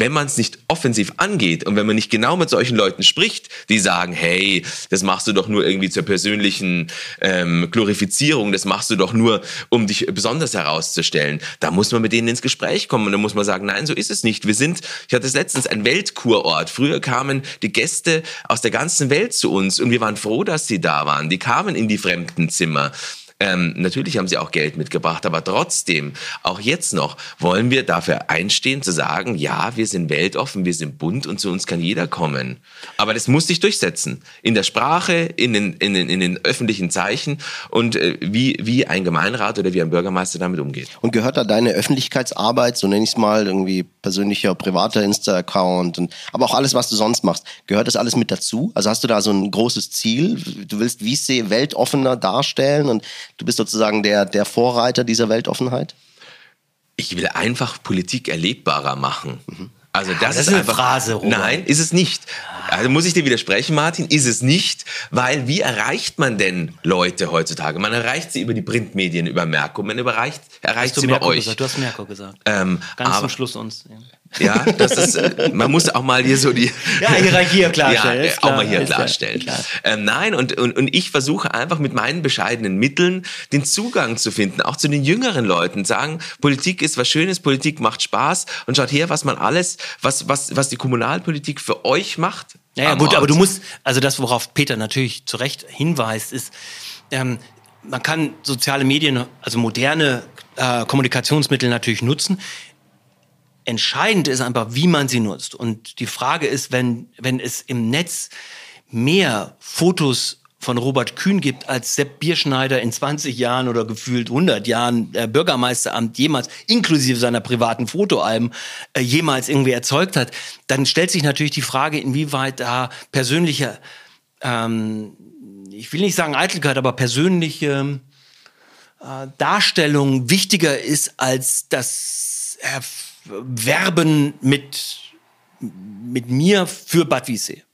wenn man es nicht offensiv angeht und wenn man nicht genau mit solchen Leuten spricht, die sagen, hey, das machst du doch nur irgendwie zur persönlichen ähm, Glorifizierung, das machst du doch nur, um dich besonders herauszustellen, da muss man mit denen ins Gespräch kommen und dann muss man sagen, nein, so ist es nicht. Wir sind, ich hatte es letztens, ein Weltkurort. Früher kamen die Gäste aus der ganzen Welt zu uns und wir waren froh, dass sie da waren. Die kamen in die fremden Zimmer. Ähm, natürlich haben sie auch Geld mitgebracht, aber trotzdem, auch jetzt noch, wollen wir dafür einstehen, zu sagen, ja, wir sind weltoffen, wir sind bunt und zu uns kann jeder kommen. Aber das muss sich durchsetzen. In der Sprache, in den, in den, in den öffentlichen Zeichen und äh, wie, wie ein Gemeinrat oder wie ein Bürgermeister damit umgeht. Und gehört da deine Öffentlichkeitsarbeit, so nenne ich es mal, irgendwie persönlicher, privater Insta-Account, und, aber auch alles, was du sonst machst, gehört das alles mit dazu? Also hast du da so ein großes Ziel? Du willst Wiessee weltoffener darstellen und Du bist sozusagen der, der Vorreiter dieser Weltoffenheit? Ich will einfach Politik erlebbarer machen. Mhm. Also das, das ist, ist eine Phrase. Robert. Nein, ist es nicht. Also muss ich dir widersprechen, Martin, ist es nicht, weil wie erreicht man denn Leute heutzutage? Man erreicht sie über die Printmedien, über Merkur, man erreicht, erreicht sie über euch. Gesagt? Du hast Merkur gesagt. Ähm, Ganz aber, zum Schluss uns. Ja. Das ist, man muss auch mal hier so die. Ja, Hierarchie klarstellen. Ja, auch mal hier klarstellen. Klar. Ähm, nein, und, und, und ich versuche einfach mit meinen bescheidenen Mitteln den Zugang zu finden, auch zu den jüngeren Leuten. Sagen, Politik ist was Schönes, Politik macht Spaß und schaut her, was man alles, was, was, was die Kommunalpolitik für euch macht. Ja, ja gut, Ort. aber du musst, also das, worauf Peter natürlich zu Recht hinweist, ist, ähm, man kann soziale Medien, also moderne äh, Kommunikationsmittel natürlich nutzen. Entscheidend ist einfach, wie man sie nutzt. Und die Frage ist, wenn, wenn es im Netz mehr Fotos von Robert Kühn gibt, als Sepp Bierschneider in 20 Jahren oder gefühlt 100 Jahren äh, Bürgermeisteramt jemals, inklusive seiner privaten Fotoalben, äh, jemals irgendwie erzeugt hat, dann stellt sich natürlich die Frage, inwieweit da persönliche, ähm, ich will nicht sagen Eitelkeit, aber persönliche äh, Darstellung wichtiger ist als das Werben mit, mit mir für Bad Wiessee.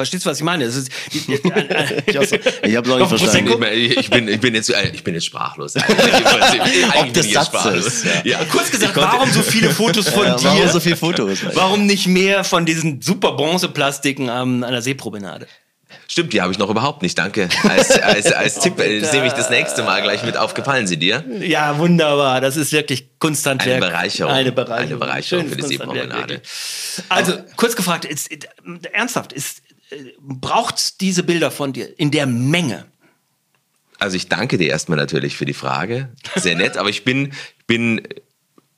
Verstehst du, was ich meine? Das ist, ich habe noch nicht verstanden. Ich bin, ich, bin jetzt, ich bin jetzt sprachlos. Ob das Satz ist. Ja. ja. Kurz gesagt, warum so viele Fotos von ja, dir? Warum so viele Fotos? Warum nicht mehr von diesen super Bronzeplastiken ähm, an der Seepromenade? Stimmt, die habe ich noch überhaupt nicht. Danke. Als, als, als Tipp äh, nehme ich das nächste Mal gleich mit auf. Gefallen sie dir? Ja, wunderbar. Das ist wirklich Kunsthandwerk. Eine Bereicherung. Eine Bereicherung, Eine Bereicherung für die Seepromenade. Also, kurz gefragt, ist, ernsthaft, ist, braucht es diese Bilder von dir in der Menge? Also ich danke dir erstmal natürlich für die Frage. Sehr nett, aber ich bin, bin,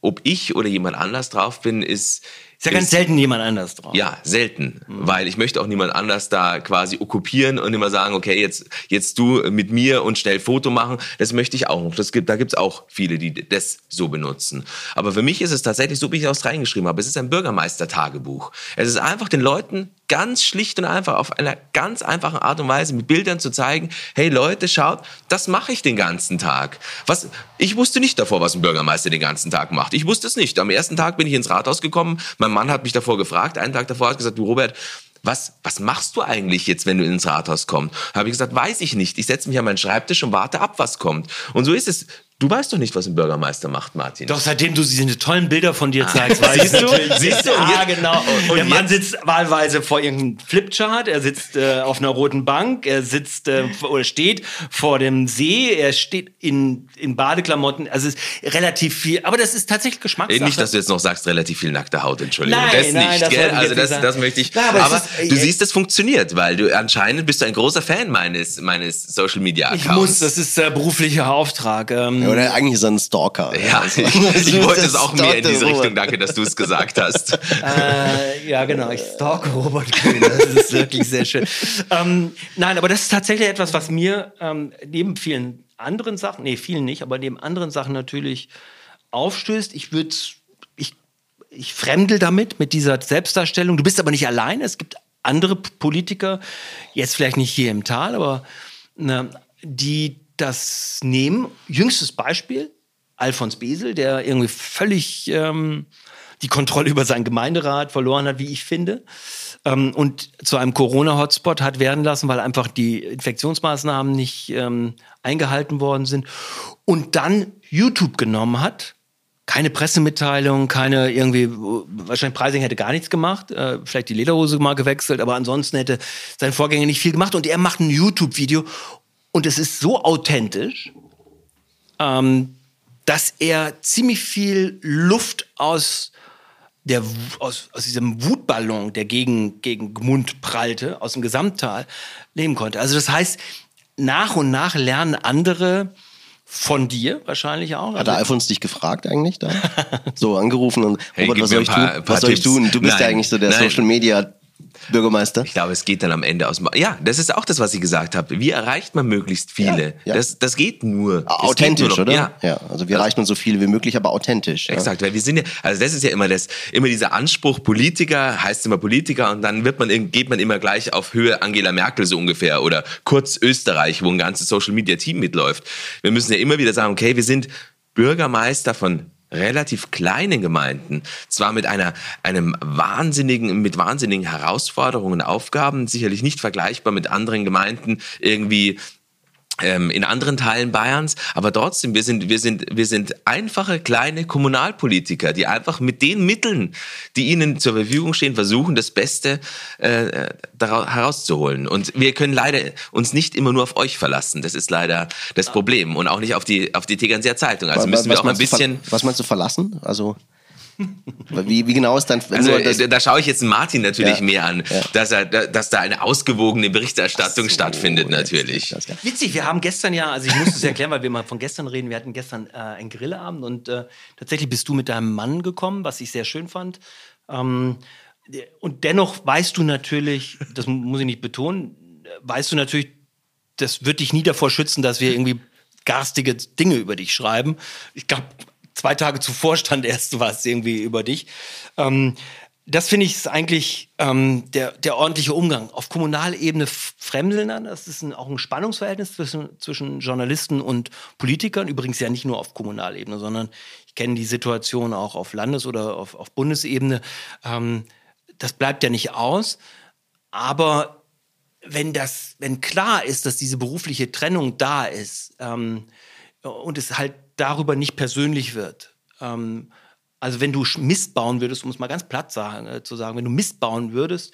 ob ich oder jemand anders drauf bin, ist, ist ja ganz selten jemand anders drauf. Ja, selten. Mhm. Weil ich möchte auch niemand anders da quasi okkupieren und immer sagen, okay, jetzt, jetzt du mit mir und schnell Foto machen. Das möchte ich auch noch. Das gibt, da gibt's auch viele, die das so benutzen. Aber für mich ist es tatsächlich so, wie ich es reingeschrieben habe. Es ist ein Bürgermeister-Tagebuch. Es ist einfach den Leuten ganz schlicht und einfach auf einer ganz einfachen Art und Weise mit Bildern zu zeigen, hey Leute, schaut, das mache ich den ganzen Tag. Was, ich wusste nicht davor, was ein Bürgermeister den ganzen Tag macht. Ich wusste es nicht. Am ersten Tag bin ich ins Rathaus gekommen. Mein Mann hat mich davor gefragt, einen Tag davor hat gesagt, du Robert, was, was machst du eigentlich jetzt, wenn du ins Rathaus kommst? Habe ich gesagt, weiß ich nicht. Ich setze mich an meinen Schreibtisch und warte ab, was kommt. Und so ist es. Du weißt doch nicht, was ein Bürgermeister macht, Martin. Doch, seitdem du diese tollen Bilder von dir zeigst, ah. siehst du? Siehst du? Ja, genau. Und der Mann sitzt wahlweise vor irgendeinem Flipchart, er sitzt äh, auf einer roten Bank, er sitzt äh, oder steht vor dem See, er steht in, in Badeklamotten. Also es ist relativ viel, aber das ist tatsächlich Geschmackssache. Nicht, dass du jetzt noch sagst, relativ viel nackte Haut, Entschuldigung. Nein, das nein, nicht, das gell? Also das, das möchte ich. Ja, aber, aber ist, du äh, siehst, es funktioniert, weil du anscheinend bist du ein großer Fan meines, meines Social Media Accounts. Ich muss, das ist äh, beruflicher Auftrag. Ähm, ja, oder eigentlich ist er ein Stalker. Ja, also, ich wollte es auch mehr in diese Richtung. Danke, dass du es gesagt hast. äh, ja, genau. Ich stalke Robert Kühn. Das ist wirklich sehr schön. Ähm, nein, aber das ist tatsächlich etwas, was mir ähm, neben vielen anderen Sachen, nee, vielen nicht, aber neben anderen Sachen natürlich aufstößt. Ich würde, ich, ich fremdel damit, mit dieser Selbstdarstellung. Du bist aber nicht allein. Es gibt andere Politiker, jetzt vielleicht nicht hier im Tal, aber ne, die das nehmen. Jüngstes Beispiel, Alfons Besel, der irgendwie völlig ähm, die Kontrolle über seinen Gemeinderat verloren hat, wie ich finde. Ähm, und zu einem Corona-Hotspot hat werden lassen, weil einfach die Infektionsmaßnahmen nicht ähm, eingehalten worden sind. Und dann YouTube genommen hat. Keine Pressemitteilung, keine irgendwie, wahrscheinlich Preising hätte gar nichts gemacht, äh, vielleicht die Lederhose mal gewechselt, aber ansonsten hätte sein Vorgänger nicht viel gemacht und er macht ein YouTube-Video und es ist so authentisch, ähm, dass er ziemlich viel Luft aus, der, aus, aus diesem Wutballon, der gegen, gegen Gmund prallte, aus dem Gesamttal, nehmen konnte. Also das heißt, nach und nach lernen andere von dir wahrscheinlich auch. Hat der also Alfons dich gefragt eigentlich da? so angerufen und hey, Robert, was soll ich tun? Was soll ich tun? Du bist nein, ja eigentlich so der nein. Social Media Bürgermeister? Ich glaube, es geht dann am Ende aus. Ja, das ist auch das, was ich gesagt habe. Wie erreicht man möglichst viele? Ja, ja. Das, das geht nur. Authentisch, geht nur oder? Ja. ja. Also wir erreichen so viele wie möglich, aber authentisch. Exakt, weil wir sind ja, also das ist ja immer das, immer dieser Anspruch, Politiker, heißt immer Politiker und dann wird man, geht man immer gleich auf Höhe Angela Merkel so ungefähr oder kurz Österreich, wo ein ganzes Social Media Team mitläuft. Wir müssen ja immer wieder sagen, okay, wir sind Bürgermeister von relativ kleinen Gemeinden, zwar mit einer, einem wahnsinnigen, mit wahnsinnigen Herausforderungen, Aufgaben, sicherlich nicht vergleichbar mit anderen Gemeinden irgendwie in anderen Teilen Bayerns, aber trotzdem, wir sind, wir sind, wir sind einfache kleine Kommunalpolitiker, die einfach mit den Mitteln, die ihnen zur Verfügung stehen, versuchen, das Beste äh, daraus, herauszuholen. Und wir können leider uns nicht immer nur auf euch verlassen. Das ist leider das Problem und auch nicht auf die auf die Tegernseer Zeitung. Also müssen wir auch ein bisschen. Was meinst du verlassen? Also Wie, wie genau ist dann? Also, da, da schaue ich jetzt Martin natürlich ja. mehr an, ja. dass, er, dass da eine ausgewogene Berichterstattung so, stattfindet, natürlich. Witzig, wir haben gestern ja, also ich muss es erklären, weil wir mal von gestern reden, wir hatten gestern äh, einen Grillabend und äh, tatsächlich bist du mit deinem Mann gekommen, was ich sehr schön fand. Ähm, und dennoch weißt du natürlich, das muss ich nicht betonen, weißt du natürlich, das wird dich nie davor schützen, dass wir irgendwie garstige Dinge über dich schreiben. Ich glaube, zwei Tage zuvor stand erst was irgendwie über dich. Ähm, das finde ich ist eigentlich ähm, der, der ordentliche Umgang. Auf Kommunalebene fremdeln dann, das ist ein, auch ein Spannungsverhältnis zwischen, zwischen Journalisten und Politikern. Übrigens ja nicht nur auf Kommunalebene, sondern ich kenne die Situation auch auf Landes- oder auf, auf Bundesebene. Ähm, das bleibt ja nicht aus. Aber wenn das, wenn klar ist, dass diese berufliche Trennung da ist ähm, und es halt darüber nicht persönlich wird, ähm, also wenn du Mist bauen würdest, um es mal ganz platt sagen, äh, zu sagen, wenn du Mist bauen würdest,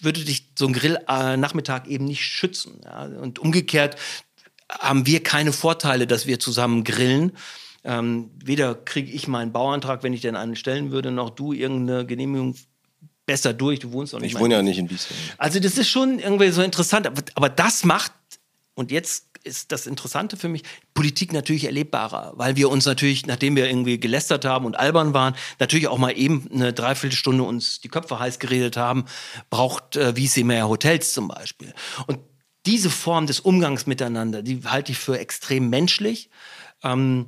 würde dich so ein Grillnachmittag äh, eben nicht schützen. Ja? Und umgekehrt haben wir keine Vorteile, dass wir zusammen grillen. Ähm, weder kriege ich meinen Bauantrag, wenn ich den einen stellen würde, noch du irgendeine Genehmigung besser durch. Du wohnst auch nicht. Ich wohne ja nicht in Wiesbaden. Also das ist schon irgendwie so interessant. Aber, aber das macht, und jetzt ist das Interessante für mich, Politik natürlich erlebbarer, weil wir uns natürlich, nachdem wir irgendwie gelästert haben und albern waren, natürlich auch mal eben eine Dreiviertelstunde uns die Köpfe heiß geredet haben, braucht äh, wie sie mehr Hotels zum Beispiel. Und diese Form des Umgangs miteinander, die halte ich für extrem menschlich. Ähm,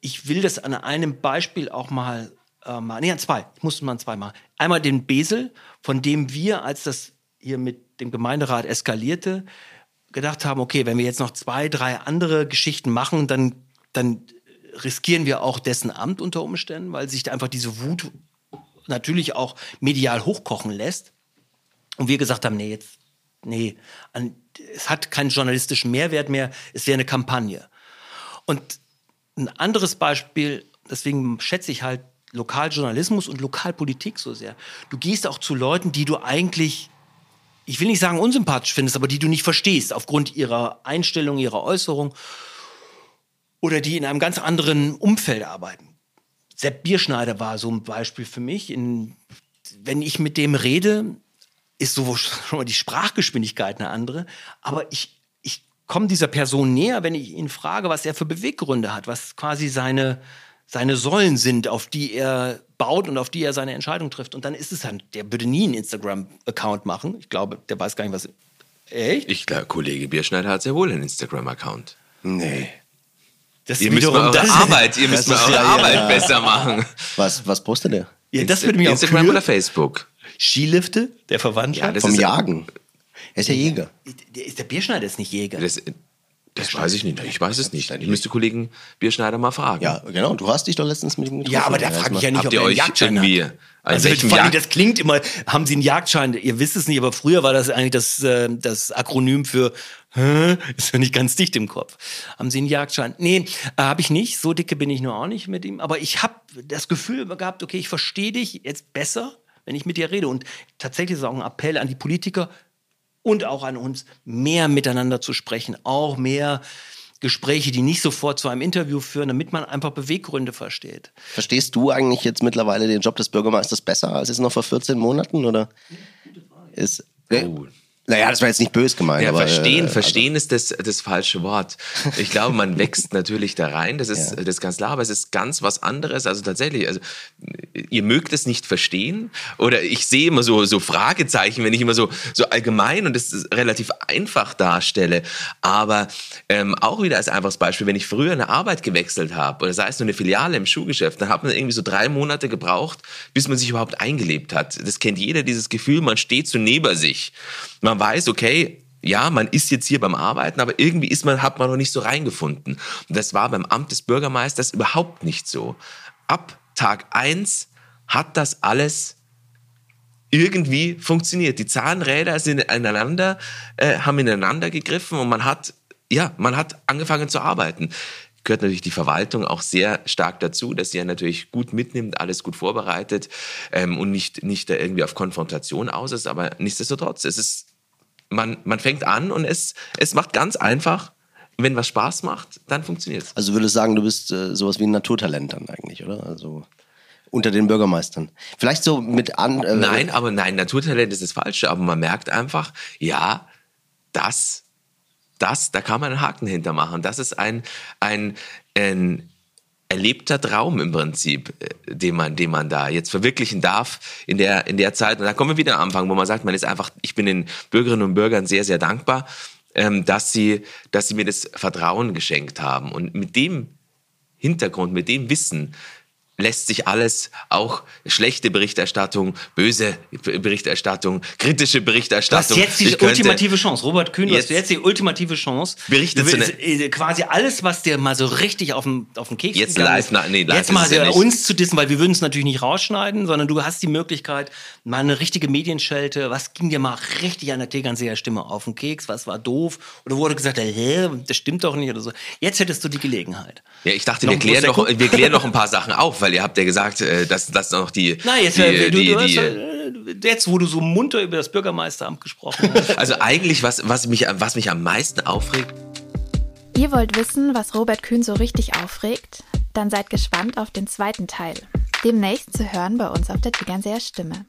ich will das an einem Beispiel auch mal äh, mal, nee, an zwei. Ich musste mal zwei machen. Einmal den Besel, von dem wir, als das hier mit dem Gemeinderat eskalierte, gedacht haben, okay, wenn wir jetzt noch zwei, drei andere Geschichten machen, dann, dann riskieren wir auch dessen Amt unter Umständen, weil sich einfach diese Wut natürlich auch medial hochkochen lässt. Und wir gesagt haben, nee, jetzt, nee, an, es hat keinen journalistischen Mehrwert mehr, es wäre eine Kampagne. Und ein anderes Beispiel, deswegen schätze ich halt Lokaljournalismus und Lokalpolitik so sehr. Du gehst auch zu Leuten, die du eigentlich, ich will nicht sagen unsympathisch findest, aber die du nicht verstehst aufgrund ihrer Einstellung, ihrer Äußerung oder die in einem ganz anderen Umfeld arbeiten. Sepp Bierschneider war so ein Beispiel für mich. In, wenn ich mit dem rede, ist so schon mal die Sprachgeschwindigkeit eine andere, aber ich, ich komme dieser Person näher, wenn ich ihn frage, was er für Beweggründe hat, was quasi seine, seine Säulen sind, auf die er baut und auf die er seine Entscheidung trifft. Und dann ist es dann, der würde nie einen Instagram-Account machen. Ich glaube, der weiß gar nicht, was. Echt? Ich glaube, Kollege Bierschneider hat sehr wohl einen Instagram-Account. Nee. Das ihr müsst mal eure Arbeit, ihr müsst mal eure ja, Arbeit ja. besser machen. Was, was postet er? Ja, das würde mich Instagram auch oder Facebook? Skilifte, der Verwandtschaft. Ja, vom Jagen. Er ist ja Jäger. Ist der Bierschneider ist nicht Jäger. Das, das weiß ich nicht. Ich weiß es nicht. Ich müsste Kollegen Bierschneider mal fragen. Ja, genau. Du hast dich doch letztens mit ihm getroffen. Ja, aber da frage ich ja nicht, Habt ob ihr euch Jagdschein irgendwie hat. Also allem, das klingt immer, haben Sie einen Jagdschein? Ihr wisst es nicht, aber früher war das eigentlich das, äh, das Akronym für Hä? ist ja nicht ganz dicht im Kopf. Haben Sie einen Jagdschein? Nee, äh, habe ich nicht. So dicke bin ich nur auch nicht mit ihm. Aber ich habe das Gefühl gehabt, okay, ich verstehe dich jetzt besser, wenn ich mit dir rede. Und tatsächlich ist auch ein Appell an die Politiker, und auch an uns, mehr miteinander zu sprechen, auch mehr Gespräche, die nicht sofort zu einem Interview führen, damit man einfach Beweggründe versteht. Verstehst du eigentlich jetzt mittlerweile den Job des Bürgermeisters besser als es noch vor 14 Monaten? Oder? Ist, oh. Naja, das war jetzt nicht böse gemeint. Ja, aber, verstehen, äh, verstehen also. ist das, das falsche Wort. Ich glaube, man wächst natürlich da rein, das ist, ja. das ist ganz klar, aber es ist ganz was anderes. Also tatsächlich, also ihr mögt es nicht verstehen oder ich sehe immer so, so Fragezeichen, wenn ich immer so, so allgemein und das relativ einfach darstelle. Aber ähm, auch wieder als einfaches Beispiel, wenn ich früher eine Arbeit gewechselt habe oder sei es nur eine Filiale im Schuhgeschäft, dann hat man irgendwie so drei Monate gebraucht, bis man sich überhaupt eingelebt hat. Das kennt jeder, dieses Gefühl, man steht so neben sich. Man man weiß, okay, ja, man ist jetzt hier beim Arbeiten, aber irgendwie ist man, hat man noch nicht so reingefunden. Und das war beim Amt des Bürgermeisters überhaupt nicht so. Ab Tag eins hat das alles irgendwie funktioniert. Die Zahnräder sind ineinander, äh, haben ineinander gegriffen und man hat, ja, man hat angefangen zu arbeiten gehört natürlich die Verwaltung auch sehr stark dazu, dass sie ja natürlich gut mitnimmt, alles gut vorbereitet ähm, und nicht, nicht da irgendwie auf Konfrontation aus ist. Aber nichtsdestotrotz, es ist man, man fängt an und es, es macht ganz einfach, wenn was Spaß macht, dann funktioniert es. Also würdest sagen, du bist äh, sowas wie ein Naturtalent dann eigentlich, oder? Also unter den Bürgermeistern. Vielleicht so mit an. Äh, nein, aber nein, Naturtalent ist das Falsche. Aber man merkt einfach, ja, das, das, da kann man einen Haken hintermachen. Das ist ein, ein, ein erlebter Traum im Prinzip, äh, den man, den man da jetzt verwirklichen darf in der, in der Zeit. Und da kommen wir wieder am Anfang, wo man sagt, man ist einfach, ich bin den Bürgerinnen und Bürgern sehr, sehr dankbar, ähm, dass sie, dass sie mir das Vertrauen geschenkt haben. Und mit dem Hintergrund, mit dem Wissen, lässt sich alles, auch schlechte Berichterstattung, böse Berichterstattung, kritische Berichterstattung. Du hast jetzt die ultimative Chance. Robert Kühn, du hast jetzt die ultimative Chance. Berichtet du willst, äh, quasi alles, was dir mal so richtig auf den, auf den Keks jetzt live, ist, nee, live jetzt mal ja uns zu dissen, weil wir würden es natürlich nicht rausschneiden, sondern du hast die Möglichkeit, mal eine richtige Medienschelte, was ging dir mal richtig an der Tegernseer Stimme auf den Keks, was war doof oder wurde gesagt, hä, das stimmt doch nicht oder so. Jetzt hättest du die Gelegenheit. Ja, ich dachte, wir klären, noch, wir klären noch ein paar Sachen auf, weil ihr habt ja gesagt, äh, dass das noch die. Nein, jetzt, die, äh, du, die, du die, hast, jetzt, wo du so munter über das Bürgermeisteramt gesprochen hast. also eigentlich, was, was, mich, was mich am meisten aufregt. Ihr wollt wissen, was Robert Kühn so richtig aufregt? Dann seid gespannt auf den zweiten Teil. Demnächst zu hören bei uns auf der Tegernseer Stimme.